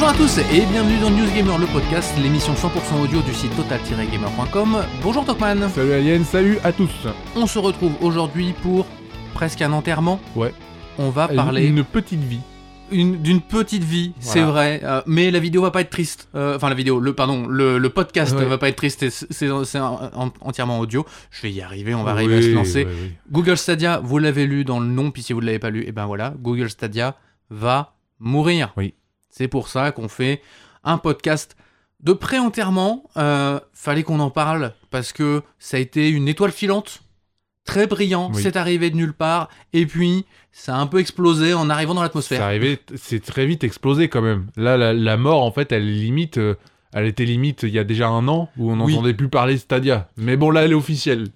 Bonjour à tous et bienvenue dans News Gamer, le podcast, l'émission 100% audio du site total-gamer.com. Bonjour Tokman, Salut Alien, salut à tous. on se retrouve aujourd'hui pour presque un enterrement. Ouais. On va parler Une petite vie. une- d'une petite vie, c'est vrai, euh, mais la vidéo va pas être triste. Euh, Enfin la vidéo, le pardon, le, le podcast Ouais. va pas être triste, et c'est c'est en- en- entièrement audio. Je vais y arriver, on va Oui, arriver à se lancer. ouais, oui. Google Stadia, vous l'avez lu dans le nom, puis si vous ne l'avez pas lu, et ben voilà, Google Stadia va mourir. Oui. C'est pour ça qu'on fait un podcast de pré-enterrement. Euh, fallait qu'on en parle parce que ça a été une étoile filante, très brillant, Oui. c'est arrivé de nulle part, et puis ça a un peu explosé en arrivant dans C'est l'atmosphère. arrivé, c'est très vite explosé quand même. Là, la, la mort, en fait, elle est limite. euh, elle était limite il y a déjà un an où on Oui. n'entendait plus parler de Stadia. Mais bon, là, elle est officielle.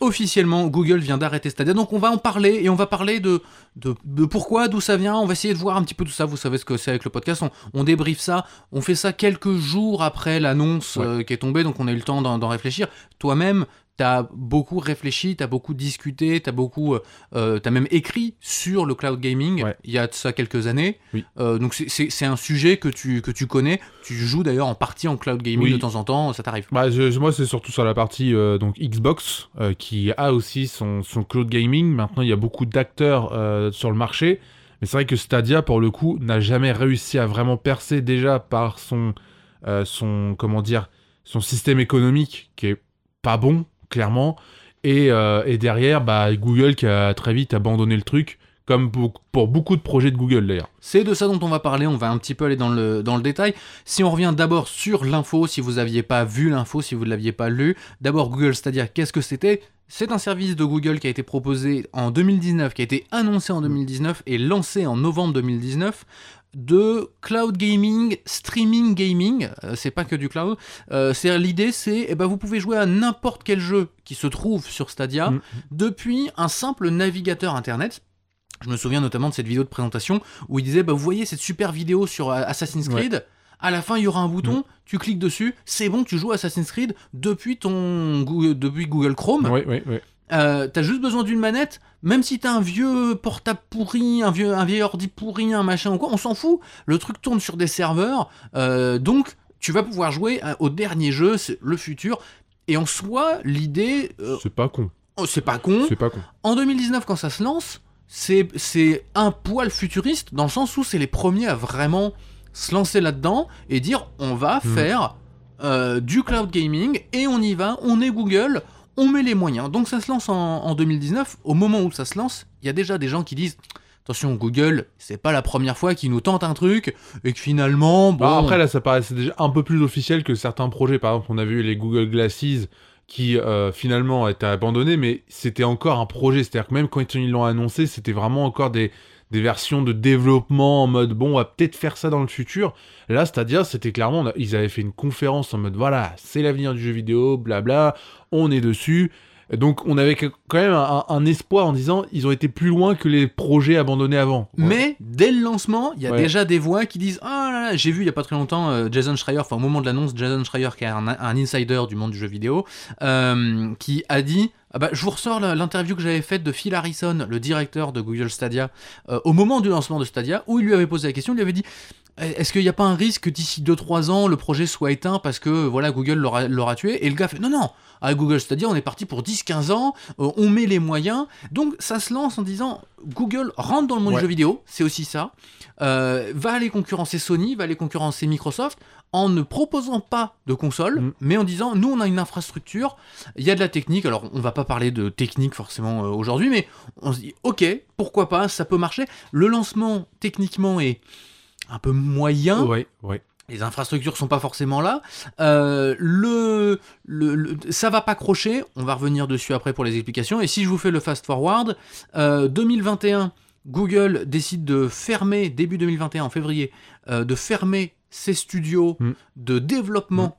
Officiellement, Google vient d'arrêter Stadia, donc on va en parler et on va parler de, de, de pourquoi, d'où ça vient. On va essayer de voir un petit peu tout ça. Vous savez ce que c'est avec le podcast. On, on débriefe ça. On fait ça quelques jours après l'annonce Ouais. euh, qui est tombée, donc on a eu le temps d'en d'en réfléchir. Toi-même, t'as beaucoup réfléchi, t'as beaucoup discuté, t'as beaucoup, euh, euh, t'as même écrit sur le cloud gaming. Ouais. Il y a de ça quelques années. Oui. Euh, donc c'est- un sujet que tu que tu connais. Tu joues d'ailleurs en partie en cloud gaming Oui. de temps en temps. Ça t'arrive. Bah, je- moi, c'est surtout sur la partie euh, donc Xbox qui a aussi son, son cloud gaming. Maintenant, il y a beaucoup d'acteurs sur le marché. Mais c'est vrai que Stadia, pour le coup, n'a jamais réussi à vraiment percer déjà par son, son comment dire, son système économique qui est pas bon, clairement. Et, euh, et derrière, bah, Google qui a très vite abandonné le truc, comme pour, beaucoup de projets de Google d'ailleurs. C'est de ça dont on va parler, on va un petit peu aller dans le, dans le détail. Si on revient d'abord sur l'info, si vous n'aviez pas vu l'info, si vous ne l'aviez pas lu, d'abord Google Stadia, qu'est-ce que c'était? C'est un service de Google qui a été proposé en 2019, qui a été annoncé en 2019 et lancé en novembre 2019 de cloud gaming, streaming gaming, euh, c'est pas que du cloud. Euh, c'est l'idée, c'est eh ben vous pouvez jouer à n'importe quel jeu qui se trouve sur Stadia Mm. depuis un simple navigateur internet. Je me souviens notamment de cette vidéo de présentation où il disait bah, Vous voyez cette super vidéo sur euh, Assassin's Creed? À la fin, il y aura un bouton, tu cliques dessus, c'est bon, tu joues à Assassin's Creed depuis, ton, Google- depuis Google Chrome. Oui, oui, oui. Euh, t'as juste besoin d'une manette, même si t'as un vieux portable pourri, un vieux, un vieil ordi pourri, un machin ou quoi, on s'en fout. Le truc tourne sur des serveurs, euh, donc tu vas pouvoir jouer à- au dernier jeu, c'est le futur. Et en soi, l'idée, euh, C'est pas con. oh, c'est pas con. C'est pas con. En 2019, quand ça se lance, c'est c'est un poil futuriste, dans le sens où c'est les premiers à vraiment se lancer là-dedans et dire on va Mhm. faire euh, du cloud gaming et on y va, on est Google, on met les moyens. Donc ça se lance en, en 2019. Au moment où ça se lance, il y a déjà des gens qui disent attention Google, c'est pas la première fois qu'ils nous tentent un truc et que finalement, bon, Bah, après, là, ça paraissait déjà un peu plus officiel que certains projets. Par exemple, on a vu les Google Glasses qui euh, finalement étaient abandonnés, mais c'était encore un projet. C'est-à-dire que même quand ils l'ont annoncé, c'était vraiment encore des, des versions de développement en mode bon, on va peut-être faire ça dans le futur. Là, c'est-à-dire, c'était clairement, a- ils avaient fait une conférence en mode voilà, c'est l'avenir du jeu vidéo, blabla, on est dessus. Donc, on avait quand même un, un espoir en disant ils ont été plus loin que les projets abandonnés avant. Mais dès le lancement, il y a Ouais. déjà des voix qui disent Ah j'ai vu il y a pas très longtemps euh, Jason Schreier, enfin au moment de l'annonce, Jason Schreier, qui est un, insider du monde du jeu vidéo, euh, qui a dit ah bah, Je vous ressors l'interview que j'avais faite de Phil Harrison, le directeur de Google Stadia, euh, au moment du lancement de Stadia, où il lui avait posé la question il lui avait dit est-ce qu'il n'y a pas un risque que d'ici 2-3 ans, le projet soit éteint parce que voilà Google l'aura tué Et le gars fait non, non, à Google Stadia, on est parti pour 10-15 ans, euh, on met les moyens. Donc ça se lance en disant Google rentre dans le monde Ouais. du jeu vidéo, c'est aussi ça, euh, va aller concurrencer Sony, va aller concurrencer Microsoft en ne proposant pas de console, Mm. mais en disant nous on a une infrastructure, il y a de la technique, alors on va pas parler de technique forcément euh, aujourd'hui, mais on se dit ok, pourquoi pas, ça peut marcher. Le lancement techniquement est un peu moyen, Ouais, ouais. les infrastructures sont pas forcément là. Euh, le, le, le- ça va pas crocher. On va revenir dessus après pour les explications. Et si je vous fais le fast forward, euh, 2021, Google décide de fermer début 2021 en février, euh, de fermer ses studios Mm. de développement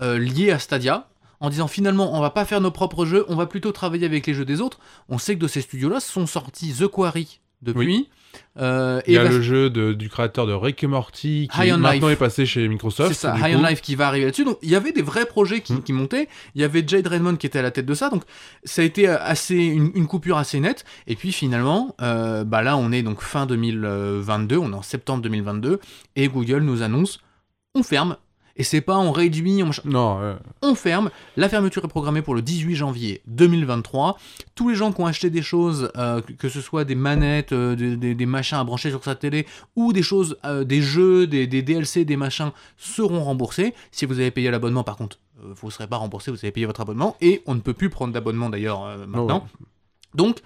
euh, liés à Stadia. En disant finalement, on va pas faire nos propres jeux, on va plutôt travailler avec les jeux des autres. On sait que de ces studios-là sont sortis The Quarry depuis. Euh, Il y a le jeu de- du créateur de Rick et Morty qui High on maintenant Life. est passé chez Microsoft. C'est ça, High coup. on Life qui va arriver là-dessus. Donc il y avait des vrais projets qui, Mm. qui montaient. Il y avait Jade Raymond qui était à la tête de ça. Donc ça a été assez une, une coupure assez nette. Et puis finalement, euh, bah là on est donc fin 2022, on est en septembre 2022 et Google nous annonce on ferme. Et c'est pas on réduit, on, machin. Non, euh, on ferme. La fermeture est programmée pour le 18 janvier 2023. Tous les gens qui ont acheté des choses, euh, que- ce soit des manettes, euh, des, des- des machins à brancher sur sa télé, ou des choses, des jeux, des, des DLC, des machins, seront remboursés. Si vous avez payé l'abonnement, par contre, vous ne serez pas remboursé, vous avez payé votre abonnement, et on ne peut plus prendre d'abonnement d'ailleurs euh, maintenant. Donc,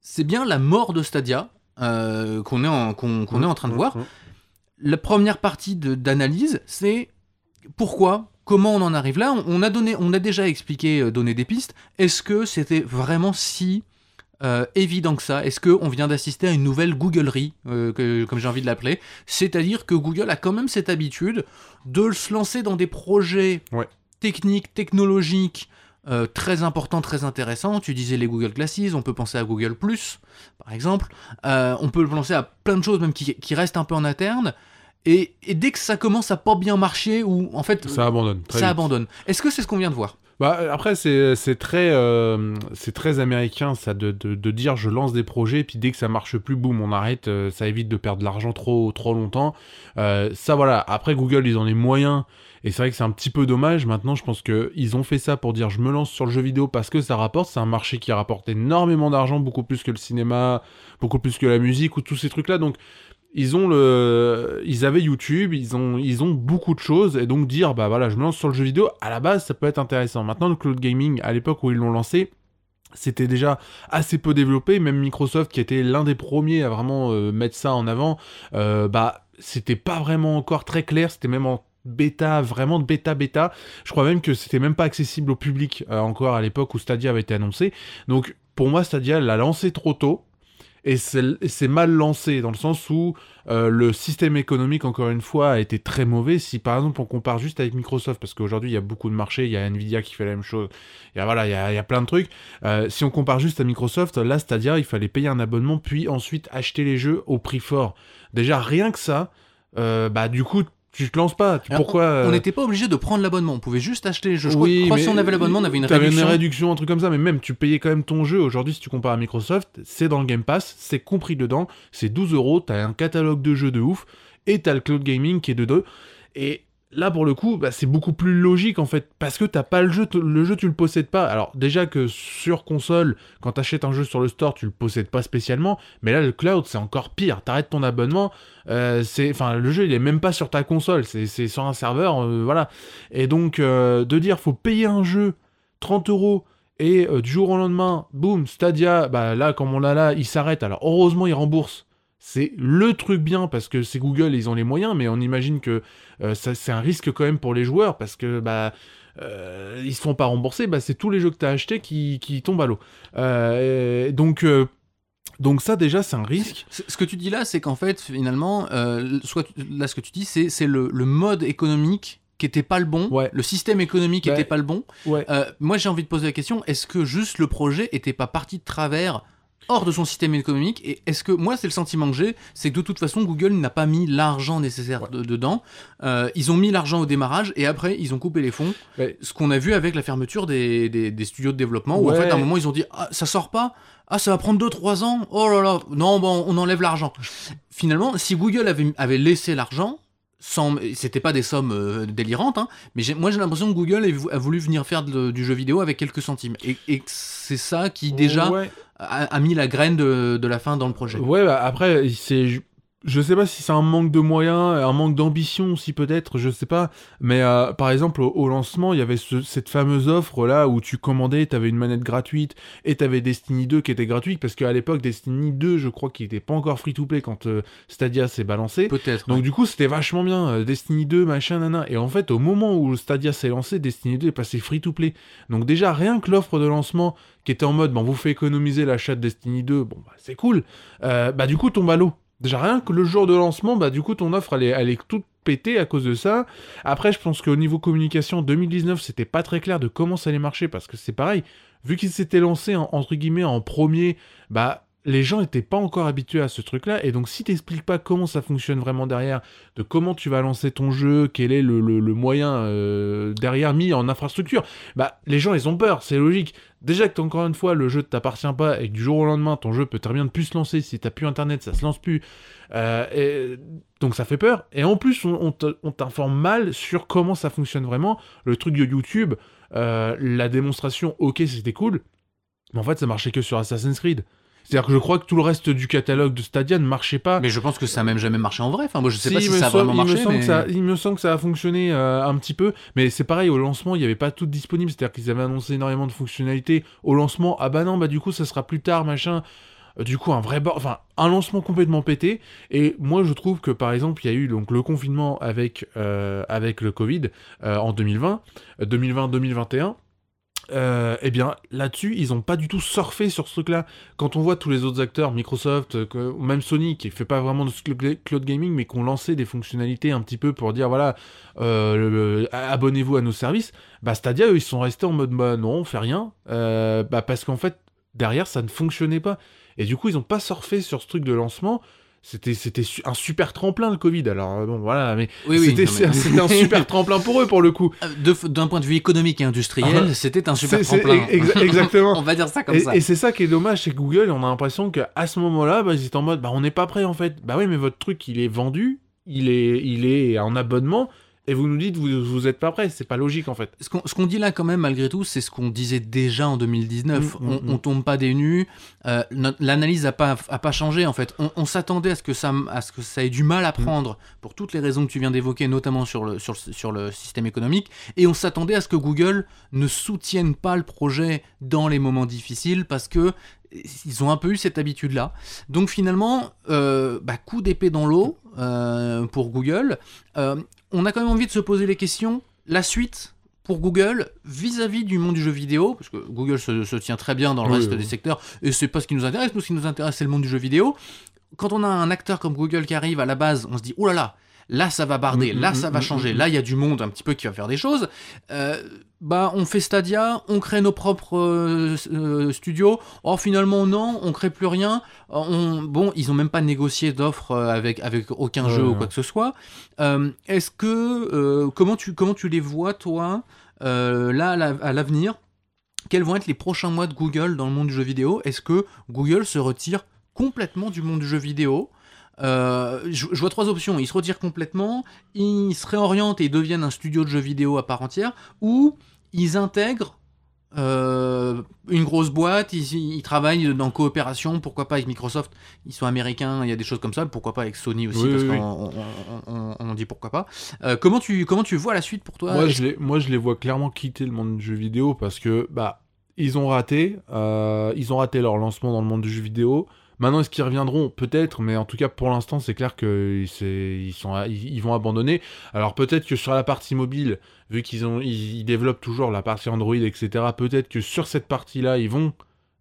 c'est bien la mort de Stadia qu'on est, en- qu'on est en train de voir. Mm. La première partie d'analyse, c'est pourquoi, comment on en arrive là. On, a donné, on a déjà expliqué, euh, donné des pistes. Est-ce que c'était vraiment si euh, évident que ça? Est-ce qu'on vient d'assister à une nouvelle Googlerie, euh, que- comme j'ai envie de l'appeler? C'est-à-dire que Google a quand même cette habitude de se lancer dans des projets Ouais. techniques, technologiques. euh, très importants, très intéressants. Tu disais les Google Glasses, on peut penser à Google Plus, par exemple. On peut penser à plein de choses même qui, qui restent un peu en interne. Et, et dès que ça commence à pas bien marcher, ou en fait Ça abandonne. très ça vite. abandonne. Est-ce que c'est ce qu'on vient de voir? Bah, après, c'est très, euh, c'est très américain, ça, de, de, de dire je lance des projets, puis dès que ça marche plus, boum, on arrête, euh, ça évite de perdre de l'argent trop, trop longtemps. Euh, ça, voilà. Après, Google, ils ont les moyens, et c'est vrai que c'est un petit peu dommage. Maintenant, je pense qu'ils ont fait ça pour dire je me lance sur le jeu vidéo parce que ça rapporte. C'est un marché qui rapporte énormément d'argent, beaucoup plus que le cinéma, beaucoup plus que la musique ou tous ces trucs-là. Donc, ils ont le ils avaient YouTube, ils ont ils ont beaucoup de choses et donc dire bah voilà, je me lance sur le jeu vidéo, à la base ça peut être intéressant. Maintenant le cloud gaming à l'époque où ils l'ont lancé, c'était déjà assez peu développé, même Microsoft qui était l'un des premiers à vraiment euh, mettre ça en avant, euh, bah c'était pas vraiment encore très clair, c'était même en bêta, vraiment bêta bêta. Je crois même que c'était même pas accessible au public euh, encore à l'époque où Stadia avait été annoncé. Donc pour moi Stadia l'a lancé trop tôt et c'est mal lancé dans le sens où euh, le système économique encore une fois a été très mauvais. Si par exemple on compare juste avec Microsoft parce qu'aujourd'hui il y a beaucoup de marchés il y a Nvidia qui fait la même chose il y a voilà il y a, il y a plein de trucs. Euh, si on compare juste à Microsoft là c'est-à-dire il fallait payer un abonnement puis ensuite acheter les jeux au prix fort. Déjà rien que ça euh, bah du coup tu te lances pas Tu- Alors, pourquoi On euh, n'était pas obligé de prendre l'abonnement, on pouvait juste acheter les jeux. Je crois- oui, je crois que mais si on avait l'abonnement, on avait une t'avais réduction. une réduction, un truc comme ça, mais même tu payais quand même ton jeu. Aujourd'hui, si tu compares à Microsoft, c'est dans le Game Pass, c'est compris dedans, c'est 12 euros, t'as un catalogue de jeux de ouf, et t'as le cloud gaming qui est de deux. Et là, pour le coup, bah, c'est beaucoup plus logique en fait, parce que t'as pas le jeu, le jeu tu le possèdes pas. Alors déjà que sur console, quand t'achètes un jeu sur le store, tu le possèdes pas spécialement, mais là le cloud c'est encore pire. T'arrêtes ton abonnement, euh, c'est, enfin le jeu il est même pas sur ta console, c'est sur un serveur, euh, voilà. Et donc euh, de dire faut payer un jeu 30 euros et du jour au lendemain, boum, Stadia, bah là comme on l'a là, il s'arrête. Alors heureusement il rembourse. C'est le truc bien parce que c'est Google, ils ont les moyens, mais on imagine que euh, c'est un risque quand même pour les joueurs parce que bah euh, ils se font pas rembourser, bah c'est tous les jeux que tu as achetés qui, qui tombent à l'eau. Euh, donc donc ça déjà c'est un risque. Ce que tu dis là, c'est qu'en fait, finalement, soit là, ce que tu dis, c'est le, le mode économique qui était pas le bon, Ouais. le système économique Bah, était pas le bon. Ouais. Euh, moi, j'ai envie de poser la question est-ce que juste le projet était pas parti de travers hors de son système économique. Et est-ce que moi c'est le sentiment que j'ai c'est que de toute façon Google n'a pas mis l'argent nécessaire de- dedans. Euh, ils ont mis l'argent au démarrage et après ils ont coupé les fonds. Ouais. ce qu'on a vu avec la fermeture des, des, des studios de développement où en fait à un moment ils ont dit ah, ça sort pas. Ah ça va prendre 2-3 ans. Oh là là. Non bon on enlève l'argent. Finalement si Google avait, avait laissé l'argent c'était pas des sommes euh, délirantes hein, mais moi j'ai l'impression que Google a, vou- a voulu venir faire de- du jeu vidéo avec quelques centimes et, c'est ça qui déjà Ouais. a, a mis la graine de, de la fin dans le projet Ouais, bah, après, c'est. Je- sais pas si c'est un manque de moyens, un manque d'ambition aussi peut-être, je sais pas. Mais euh, par exemple, au, au lancement, il y avait ce- cette fameuse offre là où tu commandais, t'avais une manette gratuite et t'avais Destiny 2 qui était gratuite parce qu'à l'époque, Destiny 2, je crois qu'il était pas encore free to play quand euh, Stadia s'est balancé. peut-être Donc ouais. du coup c'était vachement bien, euh, Destiny 2, machin, nana. Et en fait au moment où Stadia s'est lancé, Destiny 2 est passé free to play. Donc déjà rien que l'offre de lancement qui était en mode, bon, on vous fait économiser l'achat de Destiny 2, bon bah c'est cool. Bah du coup tombe à l'eau. Déjà rien que le jour de lancement, bah du coup ton offre elle est, toute pétée à cause de ça. Après je pense qu'au niveau communication 2019 c'était pas très clair de comment ça allait marcher parce que c'est pareil, vu qu'ils s'étaient lancés en- entre guillemets en premier, bah les gens n'étaient pas encore habitués à ce truc-là, et donc si t'expliques pas comment ça fonctionne vraiment derrière, de comment tu vas lancer ton jeu, quel est le, moyen euh, derrière mis en infrastructure, bah les gens ils ont peur, c'est logique. Déjà que encore une fois le jeu ne t'appartient pas et que du jour au lendemain ton jeu peut très bien ne plus se lancer si t'as plus internet, ça se lance plus. Euh, donc ça fait peur. Et en plus on, t'informe mal sur comment ça fonctionne vraiment. Le truc de YouTube, euh, la démonstration, ok c'était cool, mais en fait ça marchait que sur Assassin's Creed. C'est-à-dire que je crois que tout le reste du catalogue de Stadia ne marchait pas. Mais je pense que ça a même jamais marché en vrai. Enfin, moi, je sais pas si ça a vraiment marché. Il me, semble que ça, il me semble que ça a fonctionné euh, un petit peu. Mais c'est pareil, au lancement, il n'y avait pas tout disponible. C'est-à-dire qu'ils avaient annoncé énormément de fonctionnalités. Au lancement, ah bah non, bah du coup, ça sera plus tard, machin. Euh, du coup, un vrai enfin, un lancement complètement pété. Et moi, je trouve que par exemple, il y a eu donc le confinement avec, euh, avec le Covid en 2020, 2020-2021 euh, eh bien là-dessus, ils ont pas du tout surfé sur ce truc-là. Quand on voit tous les autres acteurs, Microsoft, euh, même Sony, qui fait pas vraiment de cloud gaming, mais qui ont lancé des fonctionnalités un petit peu pour dire voilà, euh, abonnez-vous à nos services, bah Stadia, eux, ils sont restés en mode bah non, on fait rien, bah parce qu'en fait derrière ça ne fonctionnait pas. Et du coup, ils ont pas surfé sur ce truc de lancement c'était c'était un super tremplin le Covid alors euh, bon voilà mais c'était un super tremplin pour eux pour le coup. Euh, d'un point de vue économique et industriel ah, c'était un super tremplin. exactement. On va dire ça comme ça. et c'est ça qui est dommage chez Google on a l'impression qu'à ce moment-là bah, ils étaient en mode bah on n'est pas prêt en fait. Bah oui mais votre truc il est vendu il est il est en abonnement et vous nous dites vous vous êtes pas prêt, c'est pas logique en fait. Ce qu'on dit là quand même malgré tout, c'est ce qu'on disait déjà en 2019. Mm, mm, on, mm. tombe pas des nues, euh, l'analyse a pas a pas changé en fait. On, s'attendait à ce que ça à ce que ça ait du mal à prendre pour toutes les raisons que tu viens d'évoquer, notamment sur le sur, sur le système économique, et on s'attendait à ce que Google ne soutienne pas le projet dans les moments difficiles parce que ils ont un peu eu cette habitude-là. Donc finalement, euh, bah, coup d'épée dans l'eau euh, pour Google. Euh, on a quand même envie de se poser les questions. La suite pour Google vis-à-vis du monde du jeu vidéo, parce que Google se, tient très bien dans le reste des secteurs, et c'est pas ce qui nous intéresse. Nous, ce qui nous intéresse, c'est le monde du jeu vidéo. Quand on a un acteur comme Google qui arrive à la base, on se dit, oh là là, là ça va barder, mm, là mm, ça va mm, changer, là il y a du monde un petit peu qui va faire des choses. Euh, bah on fait Stadia, on crée nos propres euh, euh, studios. Oh finalement non, on crée plus rien. bon, ils ont même pas négocié d'offres avec avec aucun jeu ou quoi que ce soit. Est-ce que comment tu comment tu les vois toi là à l'avenir? Quels vont être les prochains mois de Google dans le monde du jeu vidéo? Est-ce que Google se retire complètement du monde du jeu vidéo? Euh, je, vois trois options. Ils se retirent complètement, ils se réorientent et deviennent un studio de jeux vidéo à part entière, ou ils intègrent euh, une grosse boîte, ils, travaillent en coopération, pourquoi pas avec Microsoft, ils sont américains, il y a des choses comme ça, pourquoi pas avec Sony aussi, parce qu'on on, dit pourquoi pas. Euh, comment, tu, comment tu vois la suite pour toi moi je, les, moi je les vois clairement quitter le monde du jeu vidéo parce que bah ils ont raté, ils ont raté leur lancement dans le monde du jeu vidéo. Maintenant, est-ce qu'ils reviendront? Peut-être, mais en tout cas, pour l'instant, c'est clair qu'ils vont abandonner. Alors peut-être que sur la partie mobile, vu qu'ils développent toujours la partie Android, etc. Peut-être que sur cette partie-là, ils vont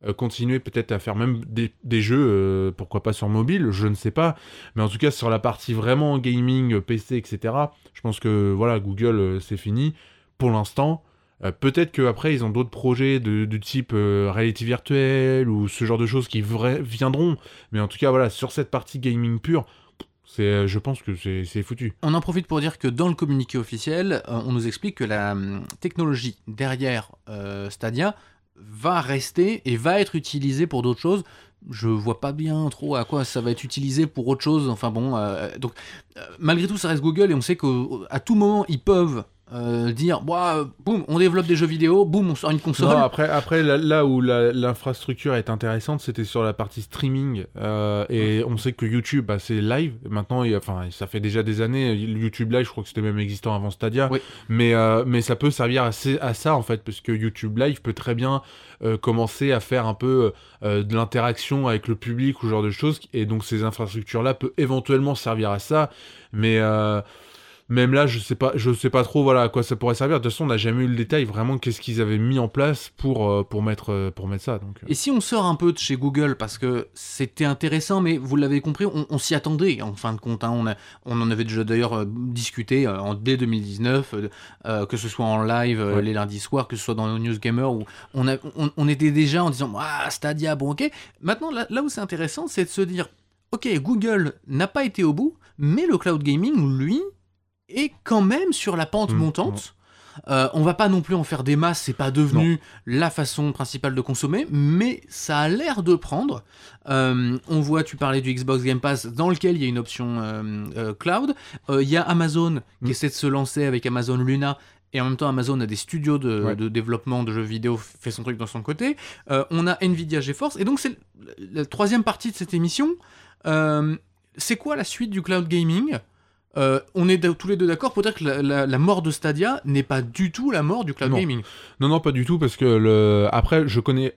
euh, continuer peut-être à faire même des, jeux, euh, pourquoi pas sur mobile, je ne sais pas. Mais en tout cas, sur la partie vraiment gaming, PC, etc. Je pense que voilà, Google, euh, c'est fini pour l'instant. Euh, peut-être qu'après, ils ont d'autres projets de, type euh, réalité virtuelle ou ce genre de choses qui viendront. Mais en tout cas, voilà, sur cette partie gaming pure, c'est, euh, je pense que c'est foutu. On en profite pour dire que dans le communiqué officiel, on nous explique que la hum, technologie derrière Stadia va rester et va être utilisée pour d'autres choses. Je vois pas bien trop à quoi ça va être utilisé pour autre chose. Enfin bon, donc malgré tout, ça reste Google et on sait qu'à tout moment ils peuvent euh, dire boum on développe des jeux vidéo boum on sort une console. Après après là, où l'infrastructure est intéressante c'était sur la partie streaming euh, et on sait que YouTube bah, c'est live. Maintenant enfin ça fait déjà des années YouTube live je crois que c'était même existant avant Stadia. Mais euh, mais ça peut servir à, à, ça en fait parce que YouTube live peut très bien commencer à faire un peu de l'interaction avec le public ou ce genre de choses et donc ces infrastructures là peut éventuellement servir à ça. Mais même là, je sais pas, je sais pas trop voilà à quoi ça pourrait servir. De toute façon, on n'a jamais eu le détail vraiment qu'est-ce qu'ils avaient mis en place pour, euh, pour, mettre, euh, pour mettre ça. Donc, euh. Et si on sort un peu de chez Google, parce que c'était intéressant, mais vous l'avez compris, on, s'y attendait en fin de compte. Hein. on, a, on en avait déjà d'ailleurs discuté en, dès 2019, que ce soit en live les lundis soirs, que ce soit dans nos News Gamer, où on, a, on, était déjà en disant Ah, Stadia, bon, ok. Maintenant, là, là où c'est intéressant, c'est de se dire Ok, Google n'a pas été au bout, mais le cloud gaming, lui, est quand même sur la pente mmh, montante. Euh, on va pas non plus en faire des masses, c'est pas devenu la façon principale de consommer, mais ça a l'air de prendre. Euh, on voit, tu parlais du Xbox Game Pass, dans lequel il y a une option euh, cloud. Il y a Amazon qui mmh. essaie de se lancer avec Amazon Luna. Et en même temps, Amazon a des studios de, de développement de jeux vidéo, fait son truc dans son côté. on a Nvidia GeForce. Et donc, c'est la troisième partie de cette émission. c'est quoi la suite du cloud gaming? Euh, on est tous les deux d'accord pour dire que la, mort de Stadia n'est pas du tout la mort du cloud gaming. Non, non, pas du tout, parce que le... après, je connais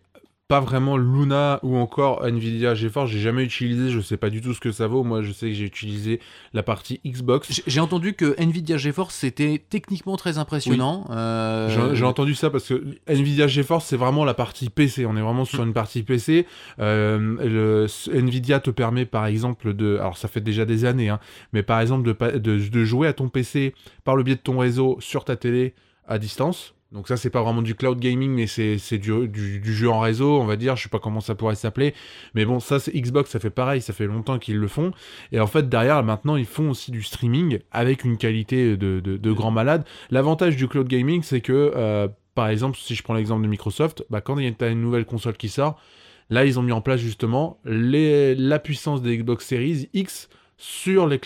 pas vraiment Luna ou encore Nvidia GeForce, j'ai jamais utilisé, je sais pas du tout ce que ça vaut. Moi, je sais que j'ai utilisé la partie Xbox. J'ai entendu que Nvidia GeForce c'était techniquement très impressionnant. Euh, j'ai entendu ça parce que Nvidia GeForce c'est vraiment la partie PC. On est vraiment sur une partie PC. Euh, Nvidia te permet par exemple de, alors ça fait déjà des années, hein, mais par exemple de, de, de jouer à ton PC par le biais de ton réseau sur ta télé à distance. Donc ça, c'est pas vraiment du cloud gaming, mais c'est du, jeu en réseau, on va dire. Je sais pas comment ça pourrait s'appeler. Mais bon, ça, c'est Xbox, ça fait pareil, ça fait longtemps qu'ils le font. Et en fait, derrière, maintenant, ils font aussi du streaming avec une qualité de, de, grand malade. L'avantage du cloud gaming, c'est que, euh, par exemple, si je prends l'exemple de Microsoft, bah, quand il y a une nouvelle console qui sort, là, ils ont mis en place justement la puissance des Xbox Series X sur les,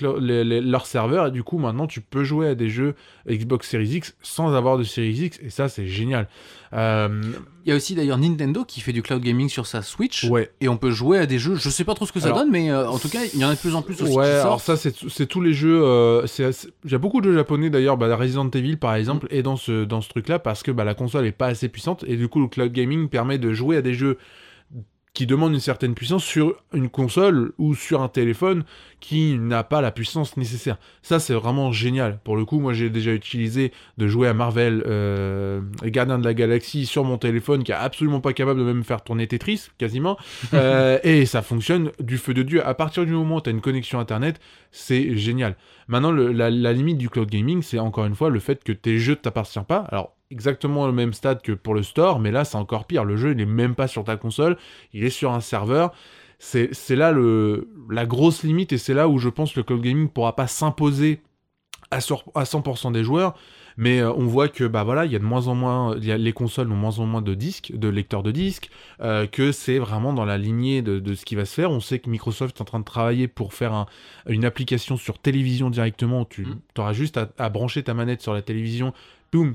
leurs serveurs et du coup maintenant tu peux jouer à des jeux Xbox Series X sans avoir de Series X et ça c'est génial. Euh, il y a aussi d'ailleurs Nintendo qui fait du cloud gaming sur sa Switch et on peut jouer à des jeux. Je sais pas trop ce que ça donne, mais euh, en tout cas il y en a de plus en plus aussi. Ouais, alors ça c'est tous les jeux. Euh, il y a beaucoup de jeux japonais d'ailleurs. Bah, Resident Evil par exemple est dans ce dans ce truc là parce que bah, la console est pas assez puissante et du coup le cloud gaming permet de jouer à des jeux qui demande une certaine puissance sur une console ou sur un téléphone qui n'a pas la puissance nécessaire. Ça, c'est vraiment génial. Pour le coup, moi, j'ai déjà utilisé de jouer à Marvel euh, Gardien de la Galaxie sur mon téléphone qui est absolument pas capable de même faire tourner Tetris, quasiment. Euh, et ça fonctionne du feu de Dieu. À partir du moment où tu as une connexion Internet, c'est génial. Maintenant, la, la, limite du cloud gaming, c'est encore une fois le fait que tes jeux ne t'appartiennent pas. Alors, exactement le même stade que pour le store, mais là c'est encore pire. Le jeu il est même pas sur ta console, il est sur un serveur. C'est là le, la grosse limite et c'est là où je pense que le cloud gaming pourra pas s'imposer à, 100% des joueurs. Mais euh, on voit que bah voilà, il y a de moins en moins, y a, les consoles ont moins en moins de disques, de lecteurs de disques, euh, que c'est vraiment dans la lignée de, ce qui va se faire. On sait que Microsoft est en train de travailler pour faire une application sur télévision directement. Tu mmh. auras juste à, brancher ta manette sur la télévision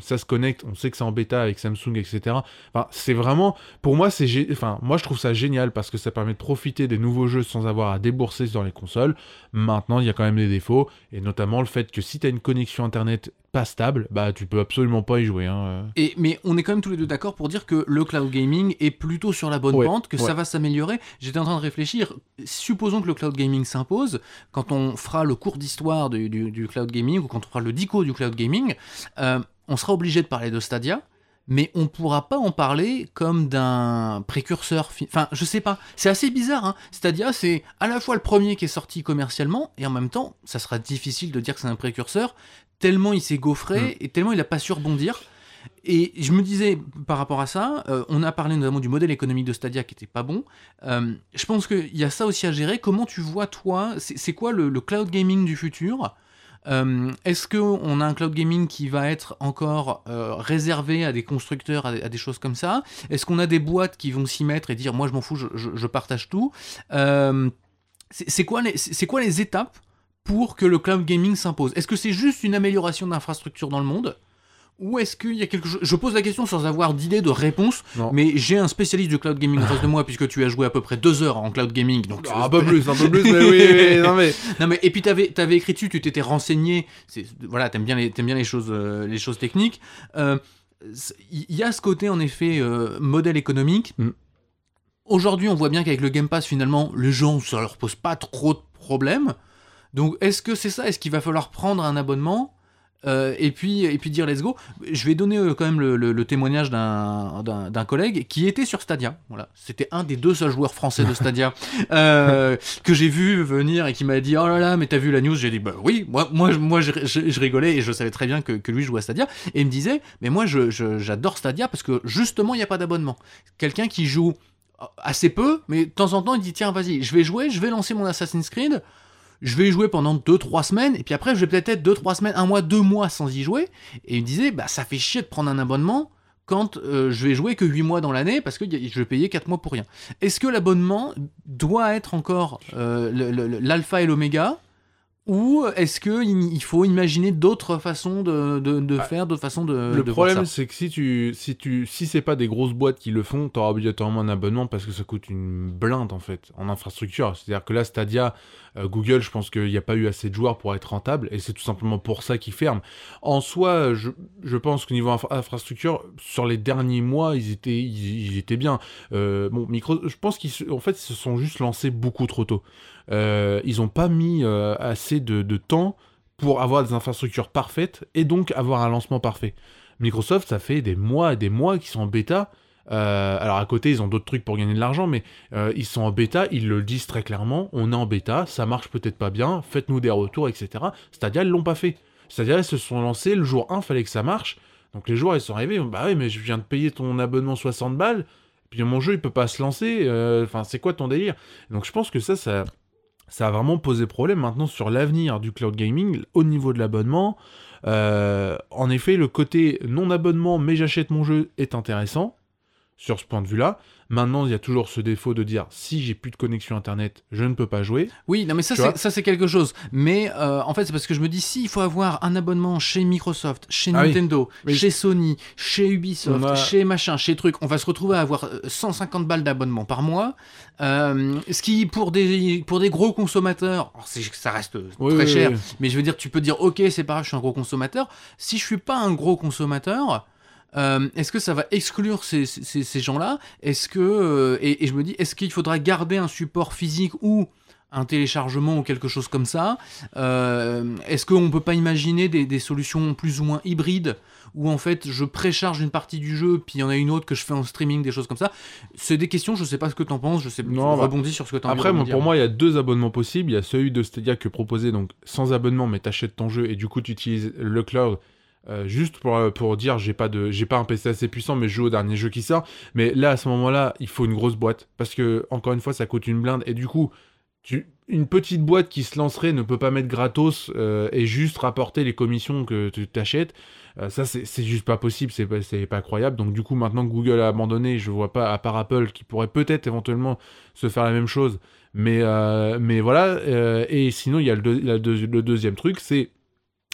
ça se connecte, on sait que c'est en bêta avec Samsung, etc. Enfin, c'est vraiment, pour moi, c'est, enfin, moi je trouve ça génial parce que ça permet de profiter des nouveaux jeux sans avoir à débourser dans les consoles. Maintenant, il y a quand même des défauts, et notamment le fait que si tu as une connexion internet pas stable, bah tu peux absolument pas y jouer. Hein. Et, mais on est quand même tous les deux d'accord pour dire que le cloud gaming est plutôt sur la bonne pente, que ça va s'améliorer. J'étais en train de réfléchir, supposons que le cloud gaming s'impose, quand on fera le cours d'histoire du, cloud gaming, ou quand on fera le dico du cloud gaming, euh, on sera obligé de parler de Stadia, mais on pourra pas en parler comme d'un précurseur. Enfin, je sais pas. C'est assez bizarre. Hein. Stadia, c'est à la fois le premier qui est sorti commercialement, et en même temps, ça sera difficile de dire que c'est un précurseur, tellement il s'est gaufré mm. et tellement il a pas su rebondir. Et je me disais, par rapport à ça, euh, on a parlé notamment du modèle économique de Stadia qui était pas bon. Euh, je pense qu'il y a ça aussi à gérer. Comment tu vois, toi, c'est quoi le, cloud gaming du futur? Euh, est-ce qu'on a un cloud gaming qui va être encore euh, réservé à des constructeurs, à, des choses comme ça? Est-ce qu'on a des boîtes qui vont s'y mettre et dire moi je m'en fous, je, partage tout? Euh, C'est quoi, quoi les étapes pour que le cloud gaming s'impose? Est-ce que c'est juste une amélioration d'infrastructure dans le monde? Ou est-ce qu'il y a quelque chose Je pose la question sans avoir d'idée de réponse, mais j'ai un spécialiste du cloud gaming en face de moi puisque tu as joué à peu près deux heures en cloud gaming. Donc ah, un peu plus, un peu plus, mais oui, non mais. non mais et puis t'avais avais écrit dessus, tu t'étais renseigné. Voilà, t'aimes bien les aimes bien les choses euh, les choses techniques. Il euh, y a ce côté en effet euh, modèle économique. Mm. Aujourd'hui, on voit bien qu'avec le Game Pass, finalement, les gens ça leur pose pas trop de problèmes. Donc, est-ce que c'est ça? Est-ce qu'il va falloir prendre un abonnement? Euh, et, puis, et puis dire let's go. Je vais donner euh, quand même le, le- le témoignage d'un- collègue qui était sur Stadia. Voilà. C'était un des deux seuls joueurs français de Stadia euh, que j'ai vu venir et qui m'a dit Oh là là, mais t'as vu la news? J'ai dit Bah oui, moi, moi, je- moi je, je- je rigolais et je savais très bien que, que lui jouait à Stadia. Et il me disait Mais moi, j'adore Stadia parce que justement, il n'y a pas d'abonnement. Quelqu'un qui joue assez peu, mais de temps en temps, il dit Tiens, vas-y, je vais jouer, je vais lancer mon Assassin's Creed je vais y jouer pendant 2-3 semaines, et puis après, je vais peut-être être 2-3 semaines, un mois, deux mois sans y jouer. Et il me disait, bah, ça fait chier de prendre un abonnement quand euh, je vais jouer que 8 mois dans l'année, parce que je vais payer 4 mois pour rien. Est-ce que l'abonnement doit être encore euh, l'alpha et l'oméga ou est-ce qu'il il faut imaginer d'autres façons de, de, de Ah, faire, d'autres façons de, Le de problème, c'est que si tu, si tu, si c'est pas des grosses boîtes qui le font, t'auras obligatoirement un abonnement parce que ça coûte une blinde en fait en infrastructure. C'est-à-dire que là, Stadia, Google, je pense qu'il n'y a pas eu assez de joueurs pour être rentable et c'est tout simplement pour ça qu'ils ferment. En soi, je, pense qu'au niveau infra- infrastructure, sur les derniers mois, ils étaient, bien. Euh, bon, je pense qu'ils, en fait, ils se sont juste lancés beaucoup trop tôt. Euh, ils n'ont pas mis euh, assez de, de temps pour avoir des infrastructures parfaites et donc avoir un lancement parfait. Microsoft, ça fait des mois et des mois qu'ils sont en bêta. Euh, alors à côté, ils ont d'autres trucs pour gagner de l'argent, mais euh, ils sont en bêta, ils le disent très clairement, on est en bêta, ça marche peut-être pas bien, faites-nous des retours, etc. Stadia, ils l'ont pas fait. Stadia, ils se sont lancés, le jour 1, fallait que ça marche. Donc les joueurs, ils sont arrivés, bah oui, mais je viens de payer ton abonnement 60 balles, puis mon jeu, il peut pas se lancer, euh, enfin, c'est quoi ton délire? Donc je pense que ça, ça, ça a vraiment posé problème maintenant sur l'avenir du cloud gaming au niveau de l'abonnement. En effet, le côté non-abonnement, mais j'achète mon jeu est intéressant sur ce point de vue-là. Maintenant, il y a toujours ce défaut de dire si j'ai plus de connexion internet, je ne peux pas jouer. Oui, non, mais ça, c'est, ça c'est quelque chose. Mais euh, en fait, c'est parce que je me dis, si il faut avoir un abonnement chez Microsoft, chez Ah. Nintendo, Oui. chez Sony, chez Ubisoft, a- chez machin, chez truc, on va se retrouver à avoir euh, 150 balles d'abonnement par mois. Euh, ce qui, pour des, pour des gros consommateurs, ça reste euh, Oui, très oui, cher, mais je veux dire, tu peux dire, ok, c'est pas grave, je suis un gros consommateur. Si je suis pas un gros consommateur, euh, est-ce que ça va exclure ces, ces, ces gens-là? Est-ce que euh, et, et je me dis, est-ce qu'il faudra garder un support physique ou un téléchargement ou quelque chose comme ça? Euh, Est-ce qu'on peut pas imaginer des, des solutions plus ou moins hybrides où en fait je précharge une partie du jeu puis il y en a une autre que je fais en streaming, des choses comme ça? C'est des questions, je sais pas ce que t'en penses, je sais Non, bah, rebondis sur ce que envie Après, moi, pour moi, il y a deux abonnements possibles. Il y a celui de Stadia que proposé donc sans abonnement, mais t'achètes ton jeu et du coup tu utilises le cloud. Euh, juste pour, euh, pour dire j'ai pas de j'ai pas un PC assez puissant mais je joue au dernier jeu qui sort mais là à ce moment-là il faut une grosse boîte parce que encore une fois ça coûte une blinde et du coup tu, une petite boîte qui se lancerait ne peut pas mettre gratos euh, et juste rapporter les commissions que tu t'achètes. Ça, c'est juste pas possible, c'est pas, c'est pas croyable. Donc, du coup, maintenant que Google a abandonné, je vois pas, à part Apple, qui pourrait peut-être éventuellement se faire la même chose. Mais, mais voilà. et sinon, il y a le deuxième truc, c'est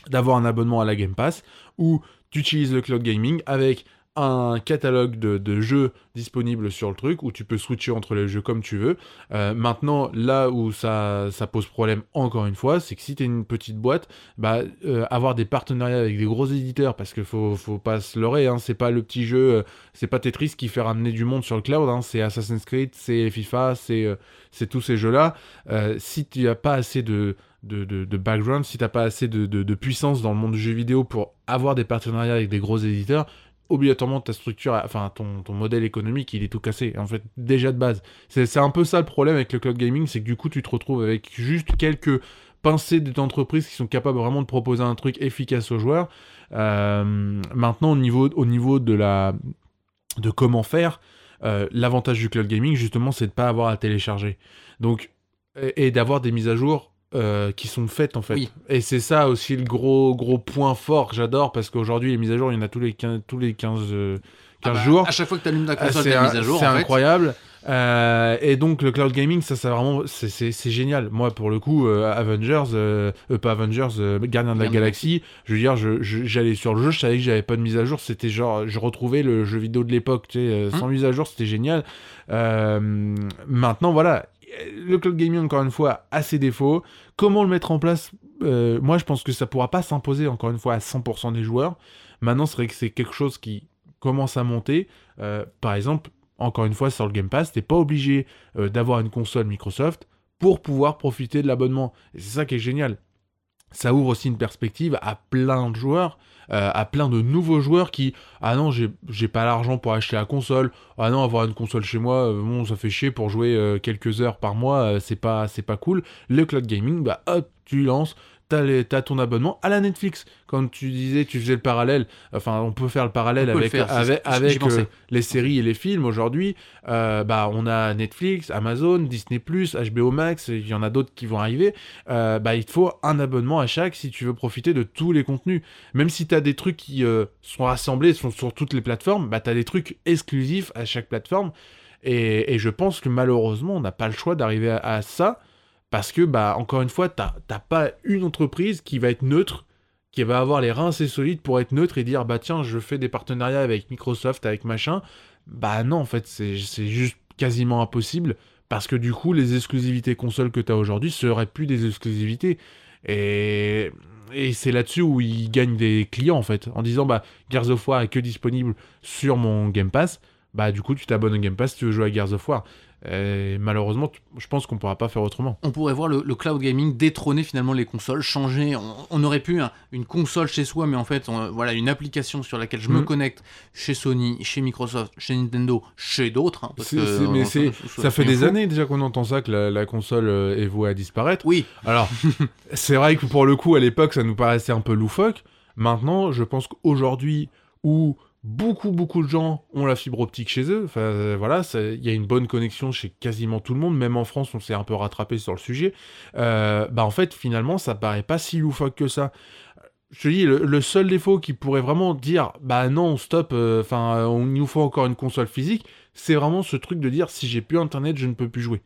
d'avoir un abonnement à la Game Pass où tu utilises le cloud gaming avec un catalogue de, jeux disponibles sur le truc où tu peux switcher entre les jeux comme tu veux. Euh, maintenant, là où ça, pose problème encore une fois, c'est que si tu es une petite boîte, bah, euh, avoir des partenariats avec des gros éditeurs, parce qu'il faut, faut pas se leurrer, hein, c'est pas le petit jeu, euh, c'est pas Tetris qui fait ramener du monde sur le cloud, hein, c'est Assassin's Creed, c'est FIFA, c'est euh, tous ces jeux-là. Si tu n'as pas assez de, background, si t'as pas assez de, de puissance dans le monde du jeu vidéo pour avoir des partenariats avec des gros éditeurs, obligatoirement ta structure, enfin ton, ton modèle économique, il est tout cassé. En fait, déjà de base. C'est un peu ça le problème avec le cloud gaming, c'est que du coup, tu te retrouves avec juste quelques pincées d'entreprises qui sont capables vraiment de proposer un truc efficace aux joueurs. Euh, maintenant, au niveau, au niveau de la de comment faire, euh, l'avantage du cloud gaming, justement, c'est de pas avoir à télécharger. Donc, et d'avoir des mises à jour euh, qui sont faites en fait. Oui. Et c'est ça aussi le gros gros point fort que j'adore parce qu'aujourd'hui les mises à jour, il y en a tous les 15, tous les 15, euh, 15 Ah bah, jours. À chaque fois que tu allumes ta Ah, console, c'est mise à jour. c'est incroyable. Euh, et donc le cloud gaming, ça, ça vraiment, c'est- génial. Moi, pour le coup, euh, Avengers, euh, euh, pas Avengers, euh, Gardien de la Gardien Galaxie, je veux dire, je- je- j'allais sur le jeu, je savais que j'avais pas de mise à jour. C'était genre, je retrouvais le jeu vidéo de l'époque, tu sais, euh, sans mise à jour, c'était génial. Euh, maintenant, voilà, le cloud gaming, encore une fois, a ses défauts. Comment le mettre en place Euh, Moi, je pense que ça pourra pas s'imposer, encore une fois, à 100% des joueurs. Maintenant, c'est vrai que c'est quelque chose qui commence à monter. Euh, par exemple, encore une fois, sur le Game Pass, t'es pas obligé euh, d'avoir une console Microsoft pour pouvoir profiter de l'abonnement. Et c'est ça qui est génial. Ça ouvre aussi une perspective à plein de joueurs, euh, à plein de nouveaux joueurs qui ah non j'ai pas l'argent pour acheter la console, ah non avoir une console chez moi, euh, bon ça fait chier pour jouer euh, quelques heures par mois, c'est pas c'est pas cool. Le cloud gaming, bah hop tu lances, t'as les- t'as ton abonnement à la Netflix. Comme tu disais, tu faisais le parallèle, enfin on peut faire le parallèle le avec faire, euh, les séries et les films aujourd'hui. Euh, bah on a Netflix, Amazon, Disney+, HBO Max, il y en a d'autres qui vont arriver. Euh, bah il te faut un abonnement à chaque si tu veux profiter de tous les contenus. Même si tu as des trucs qui sont rassemblés sont sur toutes les plateformes, bah tu as des trucs exclusifs à chaque plateforme. Et, et je pense que malheureusement, on n'a pas le choix d'arriver à, à ça parce que, bah, encore une fois, t'as pas une entreprise qui va être neutre, qui va avoir les reins assez solides pour être neutre et dire, bah tiens, je fais des partenariats avec Microsoft, avec machin. Bah non, en fait, c'est juste quasiment impossible parce que du coup, les exclusivités consoles que tu as aujourd'hui seraient plus des exclusivités. Et, et c'est là-dessus où ils gagnent des clients, en fait, en disant, bah, Gears of War est que disponible sur mon Game Pass. Bah, du coup, tu t'abonnes au Game Pass tu veux jouer à Gears of War. Et malheureusement, je pense qu'on pourra pas faire autrement. On pourrait voir le, le cloud gaming détrôner finalement les consoles, changer. On, on aurait pu hein, une console chez soi, mais en fait, on- voilà, une application sur laquelle je me Mhm. connecte chez Sony, chez Microsoft, chez Nintendo, chez d'autres. hein, mais euh, c'est- ça- Ça fait des fou. années déjà qu'on entend ça, que la, la console euh, est vouée à disparaître. Oui, Alors, c'est vrai que pour le coup, à l'époque, ça nous paraissait un peu loufoque. Maintenant, je pense qu'aujourd'hui, où beaucoup, beaucoup de gens ont la fibre optique chez eux, enfin, euh, voilà, il y a une bonne connexion chez quasiment tout le monde, même en France, on s'est un peu rattrapé sur le sujet. Euh, bah, en fait, finalement, ça paraît pas si loufoque que ça. Je te dis, le, le seul défaut qui pourrait vraiment dire, bah non, stop, euh, enfin, euh, on nous faut encore une console physique, c'est vraiment ce truc de dire, si j'ai plus internet, je ne peux plus jouer.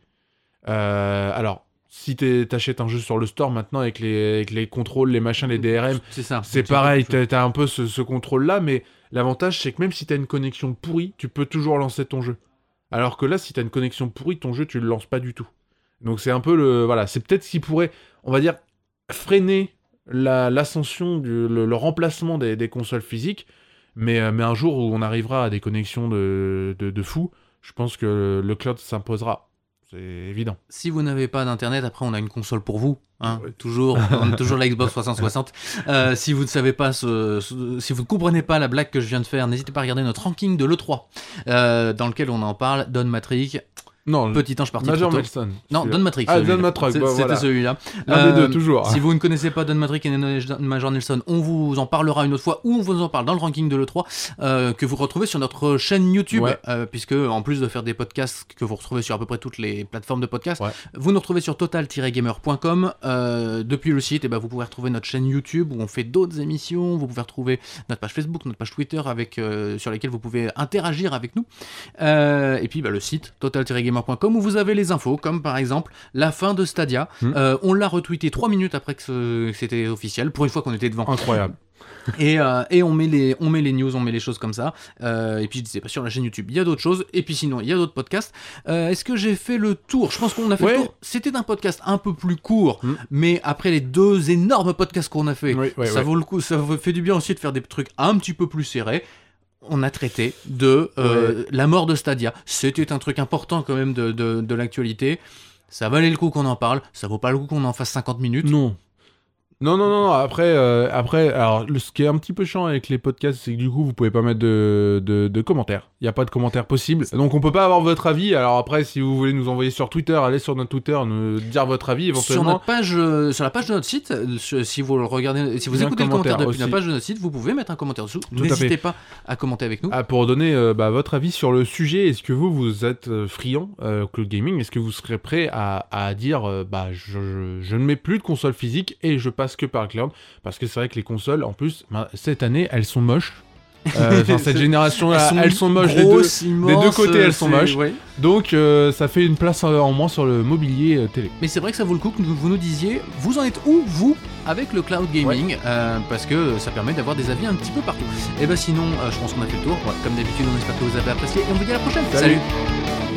Euh, alors, si t'es- t'achètes un jeu sur le store maintenant avec les, avec les contrôles, les machins, les DRM, c'est pareil, t'as un peu ce, ce contrôle-là, mais l'avantage c'est que même si t'as une connexion pourrie, tu peux toujours lancer ton jeu. Alors que là, si t'as une connexion pourrie, ton jeu, tu le lances pas du tout. Donc c'est un peu le... Voilà, c'est peut-être ce qui pourrait, on va dire, freiner la- l'ascension, du le, remplacement des, consoles physiques, mais, euh, mais un jour où on arrivera à des connexions de, de, de fou, je pense que le cloud s'imposera. C'est évident. Si vous n'avez pas d'internet, après on a une console pour vous. Hein. Toujours, on a toujours la Xbox 360. Euh, si vous ne savez pas, ce, ce- si vous ne comprenez pas la blague que je viens de faire, n'hésitez pas à regarder notre ranking de l'E3, euh, dans lequel on en parle. Don Matrix, Non, petit ange parti Major. Melson. Non. Don Matrix. Ah. Don Matrix, bah, C'était voilà. celui-là. L'un Euh, des deux, toujours. Si vous ne connaissez pas Don Matrix et Major Nelson, on vous en parlera une autre fois ou on vous en parle dans le ranking de l'E3 euh, que vous retrouvez sur notre chaîne YouTube. Ouais. euh, puisque en plus de faire des podcasts que vous retrouvez sur à peu près toutes les plateformes de podcasts, Ouais. vous nous retrouvez sur total-gamer.com. Euh, depuis le site, et ben, vous pouvez retrouver notre chaîne YouTube où on fait d'autres émissions. Vous pouvez retrouver notre page Facebook, notre page Twitter avec, euh, sur lesquelles vous pouvez interagir avec nous. Euh, et puis bah, le site total-gamer.com où vous avez les infos, comme par exemple la fin de Stadia. Hmm. Euh, on l'a retweeté 3 minutes après que, ce- que c'était officiel, pour une fois qu'on était devant. Incroyable. Et, euh, et on, met les, on met les news, on met les choses comme ça. Euh, et puis je disais pas sur la chaîne YouTube, il y a d'autres choses. Et puis sinon, il y a d'autres podcasts. Euh, Est-ce que j'ai fait le tour? Je pense qu'on a fait Ouais. le tour. C'était un podcast un peu plus court, Hmm. mais après les deux énormes podcasts qu'on a fait, Oui, ouais, ça ouais. vaut le coup. Ça fait du bien aussi de faire des trucs un petit peu plus serrés. On a traité de euh, la mort de Stadia. C'était un truc important quand même de, de, de l'actualité. Ça valait le coup qu'on en parle. Ça vaut pas le coup qu'on en fasse 50 minutes. Non. Non, non, non, après, euh, après alors, le, ce qui est un petit peu chiant avec les podcasts, c'est que du coup, vous pouvez pas mettre de, de, de commentaires. Il n'y a pas de commentaires possibles. Donc, on peut pas avoir votre avis. Alors, après, si vous voulez nous envoyer sur Twitter, allez sur notre Twitter, nous dire votre avis Sur, éventuellement. notre page, euh, sur la page de notre site, euh, sur- si vous le regardez, si vous écoutez le commentaire depuis la page de notre site, vous pouvez mettre un commentaire dessous. N'hésitez pas à commenter avec nous. Ah, pour donner bah, votre avis sur le sujet, est-ce que vous, vous êtes friand cloud gaming? Est-ce que vous serez prêt à, à dire bah, je, je- je ne mets plus de console physique et je passe que par le cloud Parce que c'est vrai que les consoles, en plus, bah, cette année, elles sont moches. Euh, cette génération-là, elles, sont moches. des deux. côtés, euh, elles sont moches. ouais. Donc, euh, ça fait une place en en moins sur le mobilier euh, télé. Mais c'est vrai que ça vaut le coup que vous nous disiez, vous en êtes où, vous, avec le cloud gaming? Euh, Parce que ça permet d'avoir des avis un petit peu partout. Et bah sinon, euh, je pense qu'on a fait le tour. Comme d'habitude, on espère que vous avez apprécié et on vous dit à la prochaine. Salut. Salut